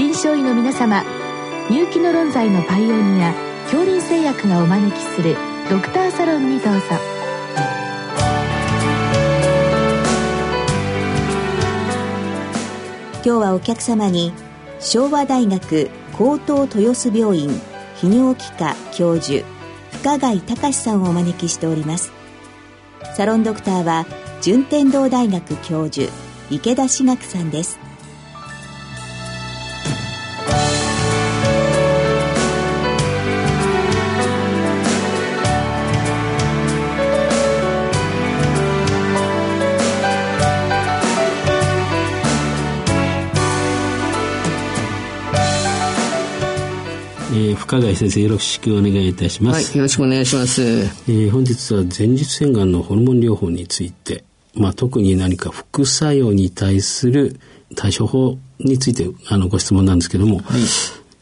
臨床医の皆様入気の論剤のパイオニア恐林製薬がお招きするドクターサロンにどうぞ。今日はお客様に昭和大学高等豊洲病院泌尿器科教授深貝隆さんをお招きしております。サロンドクターは順天堂大学教授池田志学さんです。深谷先生よろしくお願いいたします。はい、よろしくお願いします。えー、本日は前立腺がんのホルモン療法について、まあ、特に何か副作用に対する対処法についてあのご質問なんですけども、はい、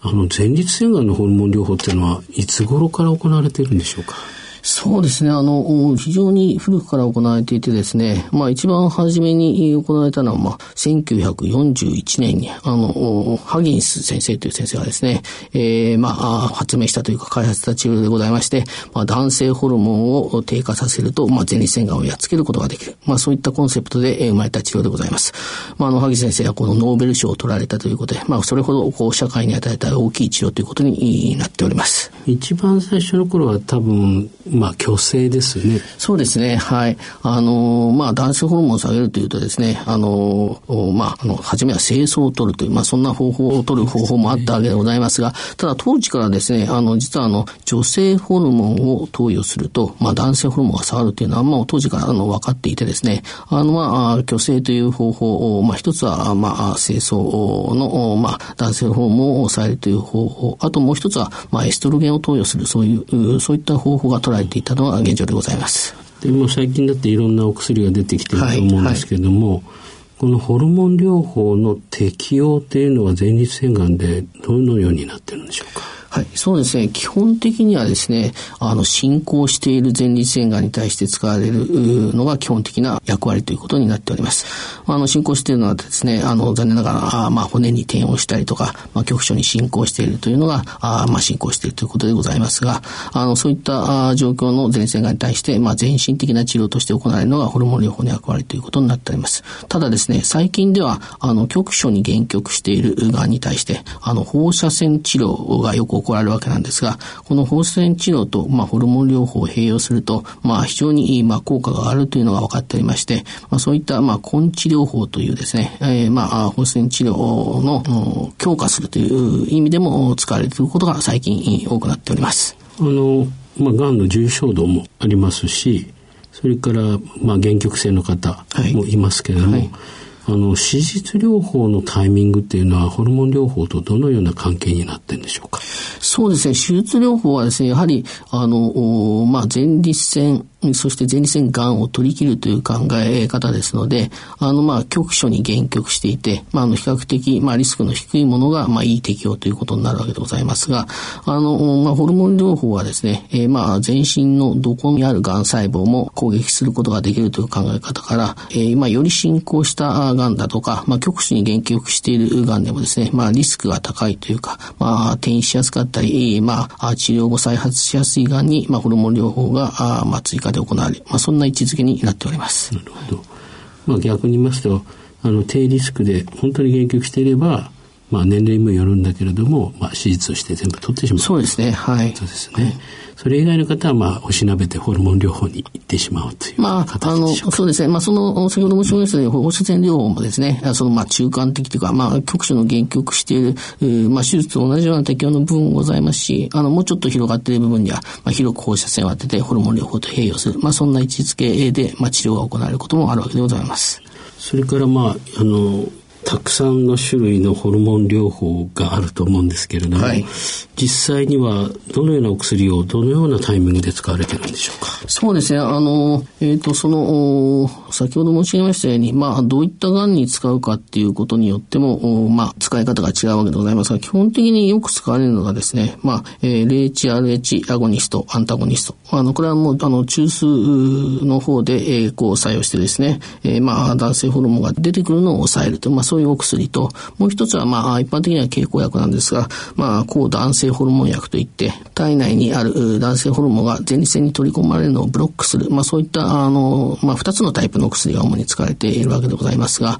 あの前立腺がんのホルモン療法っていうのはいつ頃から行われているんでしょうか？そうですね。あの、非常に古くから行われていてですね、まあ一番初めに行われたのは、まあ1941年に、あの、ハギンス先生という先生がですね、えー、まあ発明したというか開発した治療でございまして、まあ男性ホルモンを低下させると、まあ前立腺がんをやっつけることができる。まあそういったコンセプトで生まれた治療でございます。まああの、ハギ先生はこのノーベル賞を取られたということで、まあそれほどこう社会に与えた大きい治療ということになっております。一番最初の頃は多分、まあ、虚勢ですね。そうですね。はい。あの、まあ、男性ホルモンを下げるというとですね、あの、まあ、あの、初めは清掃を取るという、まあ、そんな方法を取る方法もあったわけでございますが、ただ当時からですね、あの、実はあの、女性ホルモンを投与すると、まあ、男性ホルモンが下がるというのは、まあ、当時からあの、分かっていてですね、あの、まあ、虚勢という方法を、まあ、一つは、まあ、清掃の、まあ、男性ホルモンを抑えるという方法、あともう一つは、まあ、エストロゲンを投与する、そういう、そういった方法が取られていたのが現状でございます。でも最近だっていろんなお薬が出てきてると思うんですけれども、はいはい、このホルモン療法の適用っていうのは前立腺がんでどのようになってるんでしょうか？はい、そうですね。基本的にはですね、あの、進行している前立腺がんに対して使われるのが基本的な役割ということになっております。あの、進行しているのはですね、あの、残念ながら、あまあ、骨に転をしたりとか、まあ、局所に進行しているというのが、あまあ、進行しているということでございますが、あの、そういった状況の前立腺がんに対して、まあ、全身的な治療として行われるのがホルモン療法の役割ということになっております。ただですね、最近では、あの、局所に限局しているがんに対して、あの、放射線治療がよく行われるわけなんですが、この放射線治療と、まあ、ホルモン療法を併用すると、まあ、非常に、まあ、効果があるというのが分かっておりまして、まあ、そういった、まあ、根治療法というですね、えー、まあ、放射線治療の強化するという意味でも使われていることが最近多くなっております。あの、まあ、がんの重症度もありますし、それから、まあ、限局性の方もいますけれども、はいはいあの、手術療法のタイミングっていうのは、ホルモン療法とどのような関係になってるんでしょうか？そうですね。手術療法はですね、やはり、あの、まあ、前立腺そして前立腺がんを取り切るという考え方ですので、あの、まあ、局所に限局していて、まあ、あの、比較的、まあ、リスクの低いものが、まあ、いい適用ということになるわけでございますが、あの、まあ、ホルモン療法はですね、えー、まあ、全身のどこにあるがん細胞も攻撃することができるという考え方から、えー、まあ、より進行したがんだとか、まあ、局所に限局しているがんでもですね、まあ、リスクが高いというか、まあ、転移しやすかったり、まあ、治療後再発しやすいがんに、まあ、ホルモン療法が、あまあ、追加で行われる。まあ、そんな位置づけになっております。なるほど。まあ、逆に言いますと、あの、低リスクで本当に限局していれば、まあ、年齢にもよるんだけれども、まあ、手術をして全部取ってしまう。そうですね。はい。そうですね。それ以外の方は、まあ、おしなべてホルモン療法に行ってしまうというまあ、あの、そうですね。まあ、その、先ほど申しましたように、放射線療法もですね、その、まあ、中間的というか、まあ、局所の限局している、まあ、手術と同じような適用の部分もございますし、あの、もうちょっと広がっている部分には、まあ、広く放射線を当ててホルモン療法と併用する。まあ、そんな位置づけで、まあ、治療が行われることもあるわけでございます。それからまあ、あの、たくさんの種類のホルモン療法があると思うんですけれども、はい、実際にはどのようなお薬をどのようなタイミングで使われてるんでしょうか？そうですね。あの、えっ、ー、と、その、先ほど申し上げましたように、まあ、どういった癌に使うかっていうことによっても、まあ、使い方が違うわけでございますが、基本的によく使われるのがですね、まあ、えー、LHRH アゴニスト、アンタゴニスト。あの、これはもう、あの、中枢の方で、えー、こう作用してですね、えー、まあ、男性ホルモンが出てくるのを抑えると、まあ、そういうお薬と、もう一つはまあ一般的には経口薬なんですが、まあ抗男性ホルモン薬といって、体内にある男性ホルモンが前立腺に取り込まれるのをブロックする、まあそういったあの、まあ二つのタイプの薬が主に使われているわけでございますが、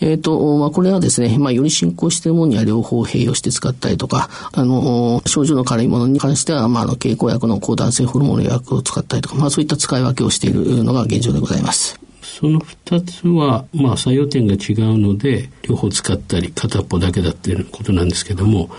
えっ、ー、と、まあ、これはですね、まあ、より進行しているものには両方併用して使ったりとか、あの、症状の軽いものに関しては、まあ、あの、経口薬の抗男性ホルモンの薬を使ったりとか、まあ、そういった使い分けをしているのが現状でございます。その2つは、まあ、作用点が違うので、両方使ったり、片っぽだけだっていうことなんですけども、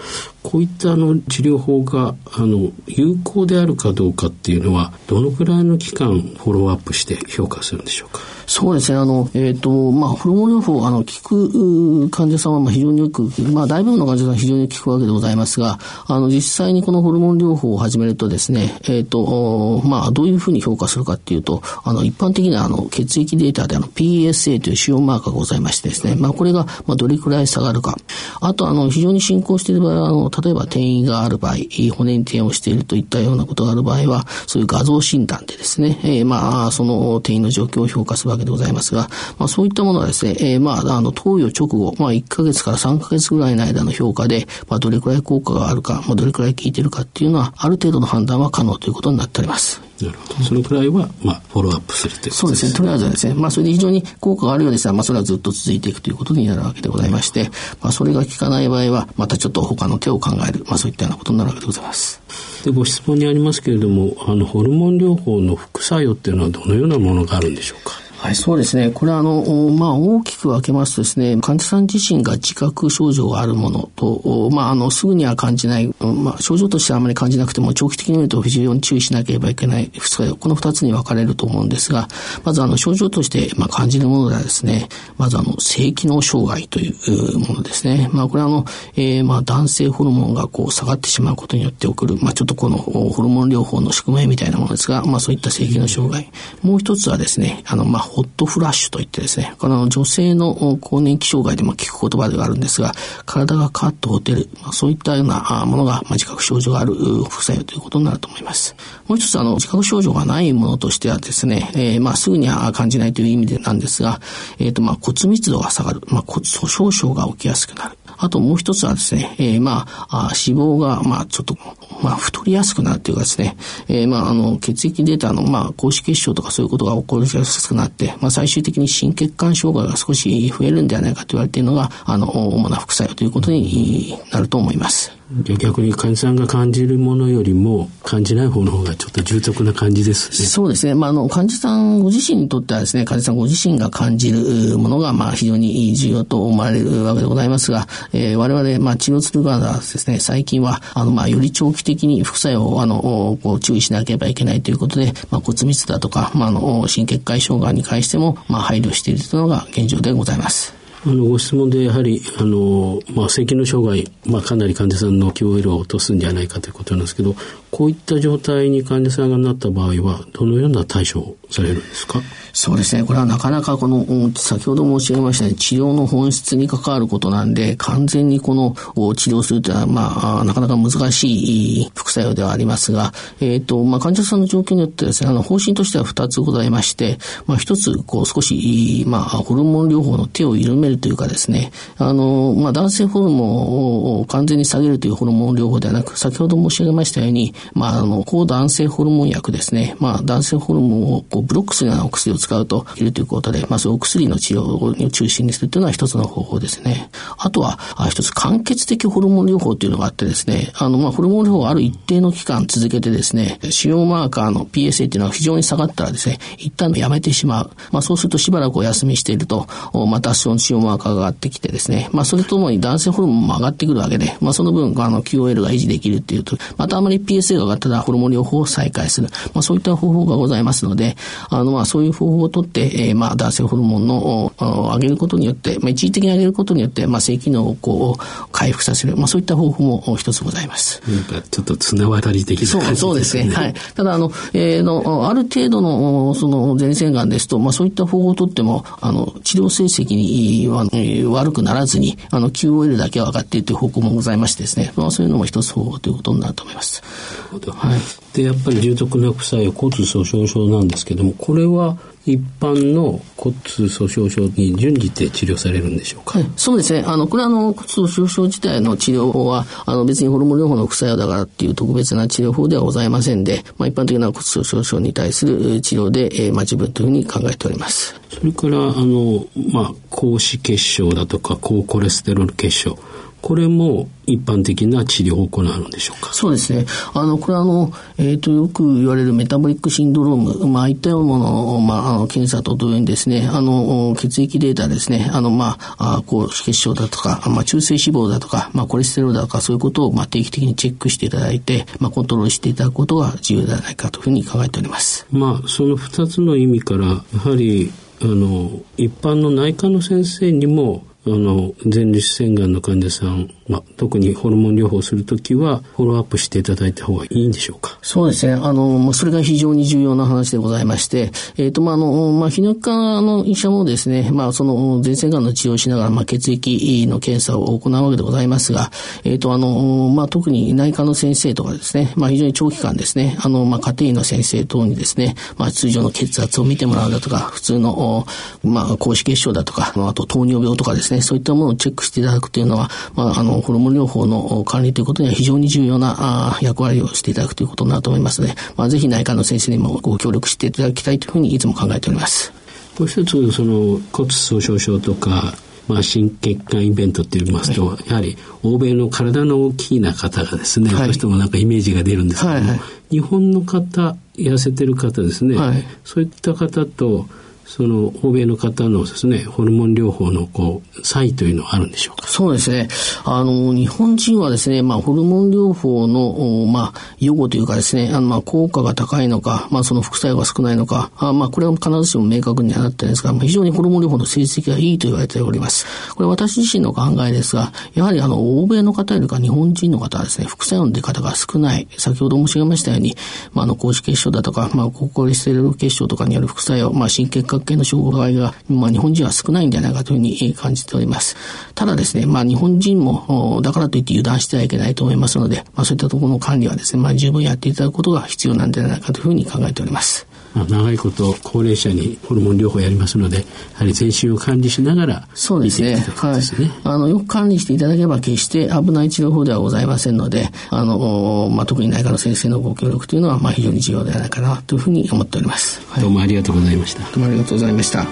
こういったあの治療法があの有効であるかどうかっていうのは、どのくらいの期間フォローアップして評価するんでしょうか？そうですね。あの、えっ、ー、と、まあ、ホルモン療法、あの、効く患者さんは、まあ、非常によく、まあ、大部分の患者さんは非常に効くわけでございますが、あの、実際にこのホルモン療法を始めるとですね、えっ、ー、と、まあ、どういうふうに評価するかっていうと、あの、一般的な、あの、血液データで、あの、PSA という腫瘍マーカーがございましてですね、まあ、これが、まあ、どれくらい下がるか。あと、あの、非常に進行している場合は、あの、例えば転移がある場合、骨に転移をしているといったようなことがある場合は、そういう画像診断でですね、えー、まあ、その転移の状況を評価するわけでございますが、まあ、そういったものはですね、えー、まあ、あの、投与直後、まあ、1ヶ月から3ヶ月ぐらいの間の評価で、まあ、どれくらい効果があるか、まあ、どれくらい効いてるかっていうのは、ある程度の判断は可能ということになっております。なるほど。そのくらいは、まあ、フォローアップするということですね。そうですね。とりあえずはですね、まあ、それで非常に効果があるようでしたら、まあ、それはずっと続いていくということになるわけでございまして、まあ、それが効かない場合は、またちょっと他の手を考える、まあ、そういったようなことになるわけでございます。で、ご質問にありますけれども、あの、ホルモン療法の副作用っていうのはどのようなものがあるんでしょうか？はい、そうですね。これはあの、まあ、大きく分けますとですね、患者さん自身が自覚症状があるものと、まあ、あの、すぐには感じない、まあ、症状としてはあまり感じなくても、長期的に見ると非常に注意しなければいけない副作用、この二つに分かれると思うんですが、まずあの、症状として、まあ、感じるものではですね、まずあの、性機能障害というものですね。まあ、これはあの、えー、まあ、男性ホルモンがこう、下がってしまうことによって起こる、まあ、ちょっとこの、ホルモン療法の宿命みたいなものですが、まあ、そういった性機能障害。もう一つはですね、あの、まあ、ホットフラッシュといってですね、この女性の更年期障害でも聞く言葉ではあるんですが、体がカッとほてる、まあ、そういったようなものが、まあ、自覚症状がある副作用ということになると思います。もう一つ、あの、自覚症状がないものとしてはですね、えー、まあ、すぐには感じないという意味でなんですが、えっ、ー、と、まあ、骨密度が下がる、まあ、骨粗鬆症が起きやすくなる。あともう一つはですね、えー、まあ、脂肪が、まあ、ちょっと、まあ、太りやすくなるというかですね、えー、まあ、あの、血液データの、まあ、高脂血症とかそういうことが起こりやすくなって、まあ、最終的に心血管障害が少し増えるんではないかと言われているのが、あの、主な副作用ということになると思います。逆に患者さんが感じるものよりも感じない方の方がちょっと重篤な感じですね。そうですね。まあ、あの、患者さんご自身にとってはですね、患者さんご自身が感じるものが、まあ、非常に重要と思われるわけでございますが、えー、我々、まあ、治療する側はですね、最近は、あの、まあ、より長期的に副作用を、あの、こう、注意しなければいけないということで、まあ、骨密だとか、まあ、あの、心血管障害に関しても、まあ、配慮しているというのが現状でございます。あの、ご質問でやはり、あの、まあ、性機能障害、まあ、かなり患者さんの QOL を落とすんじゃないかということなんですけど、こういった状態に患者さんがなった場合は、どのような対処をされるんですか？そうですね。これはなかなかこの、先ほど申し上げましたように、治療の本質に関わることなんで、完全にこの治療するというのは、まあ、なかなか難しい副作用ではありますが、えっ、ー、と、まあ、患者さんの状況によってですね、あの、方針としては2つございまして、まあ、1つ、こう、少し、まあ、ホルモン療法の手を緩めるというかですね、あの、まあ、男性ホルモンを完全に下げるというホルモン療法ではなく、先ほど申し上げましたように、まあ、あの、抗男性ホルモン薬ですね、まあ、男性ホルモンをこうブロックするようなお薬を使うといるということで、まあ、そういうお薬の治療を中心にするというのは一つの方法ですね。あとは、あ一つ間欠的ホルモン療法というのがあってですね、あの、まあ、ホルモン療法をある一定の期間続けてですね、腫瘍マーカーの PSA というのは非常に下がったらですね、一旦やめてしまう。まあ、そうするとしばらくお休みしていると、またその腫瘍マーカーが上がってきてですね、まあ、それとともに男性ホルモンも上がってくるわけで、まあ、その分、あの、QOL が維持できるっていうと、またあまり PSA が上がったらホルモン療法を再開する。まあ、そういった方法がございますので、あの、まあ、そういう方法をとって、えー、まあ、男性ホルモンの上げることによって、まあ、一時的に上げることによって、まあ、性機能をこう、回復させる。まあ、そういった方法も一つございます。なんか、ちょっと綱渡り的な感じですね。そうですね。はい。ただ、あの、えー、の、ある程度の、その、前線がんですと、まあ、そういった方法をとっても、あの、治療成績には、えー、悪くならずに、あの、QOL だけは上がっているという方向もございましてですね、まあ、そういうのも一つ方法ということになると思います。ほど。はい、で、やっぱり重篤な副作用、骨粗鬆症なんですけども、これは一般の骨粗鬆症に準じて治療されるんでしょうか、はい、そうですね。あの、これはあの、骨粗鬆症自体の治療法は、あの、別にホルモン療法の副作用だからっていう特別な治療法ではございませんで、まあ、一般的な骨粗鬆症に対する治療で、えー、まあ、十分というふうに考えております。それから、あの、まあ、高脂血症だとか、高コレステロール血症、これも一般的な治療を行うんでしょうか？そうですね。あの、これはあの、えっ、ー、と、よく言われるメタボリックシンドローム、まあ、ああいったようなものを、まあ、あの、検査と同様にですね、あの、血液データですね、あの、まあ、あ高血症だとか、まあ、中性脂肪だとか、まあ、コレステロールだとか、そういうことを、まあ、定期的にチェックしていただいて、まあ、コントロールしていただくことが重要ではないかというふうに考えております。まあ、その二つの意味から、やはり、あの、一般の内科の先生にも、あの、前立腺がんの患者さん、まあ、特にホルモン療法するときは、フォローアップしていただいた方がいいんでしょうか？そうですね。あの、それが非常に重要な話でございまして、えっ、ー、と、まあ、あの、まあ、泌尿器科の医者もですね、まあ、その、前腺がんの治療をしながら、まあ、血液の検査を行うわけでございますが、えっ、ー、と、あの、まあ、特に内科の先生とかですね、まあ、非常に長期間ですね、あの、まあ、家庭医の先生等にですね、まあ、通常の血圧を見てもらうだとか、普通の、まあ、高脂血症だとか、あと糖尿病とかですね、そういったものをチェックしていただくというのは、まあ、あの、ホルモン療法の管理ということには非常に重要なあ役割をしていただくということになると思いますので、まあ、ぜひ内科の先生にもご協力していただきたいというふうにいつも考えております。もう一つ、その骨粗鬆症とか、まあ、心血管イベントって言いますと、はい、やはり欧米の体の大きな方がですね、はい、どうしてもなんかイメージが出るんですけども、はいはい、日本の方、痩せてる方ですね、はい、そういった方と、その欧米の方のですね、ホルモン療法のこう、差異というのはあるんでしょうか？そうですね。あの、日本人はですね、まあ、ホルモン療法の、まあ、予後というかですね、あの、まあ、効果が高いのか、まあ、その副作用が少ないのか、あまあ、これは必ずしも明確にはなってないんですが、まあ、非常にホルモン療法の成績がいいと言われております。これ私自身の考えですが、やはりあの、欧米の方よりか日本人の方はですね、副作用の出方が少ない。先ほど申し上げましたように、まあ、あの、高脂血症だとか、まあ、高コレステロール血症とかによる副作用、まあ、心血覚系の障害が、まあ、日本人は少ないんじゃないかというふうに感じております。ただですね、まあ、日本人も、だからといって油断してはいけないと思いますので、まあ、そういったところの管理はですね、まあ、十分やっていただくことが必要なんじゃないかというふうに考えております。長いこと高齢者にホルモン療法やりますので、やはり全身を管理しながら、そうですね。はい。あの、よく管理していただければ決して危ない治療法ではございませんので、あの、まあ、特に内科の先生のご協力というのは、まあ、非常に重要ではないかなというふうに思っております。はい、どうもありがとうございました。どうもありがとうございました。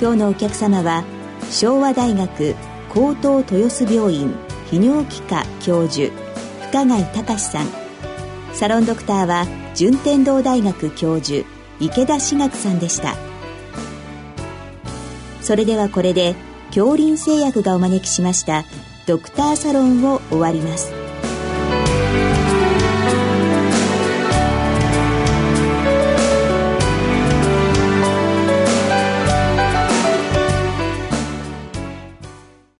今日のお客様は昭和大学高等豊洲病院泌尿器科教授深谷隆さん。サロンドクターは順天堂大学教授池田志学さんでした。それではこれで恐林製薬がお招きしましたドクターサロンを終わります。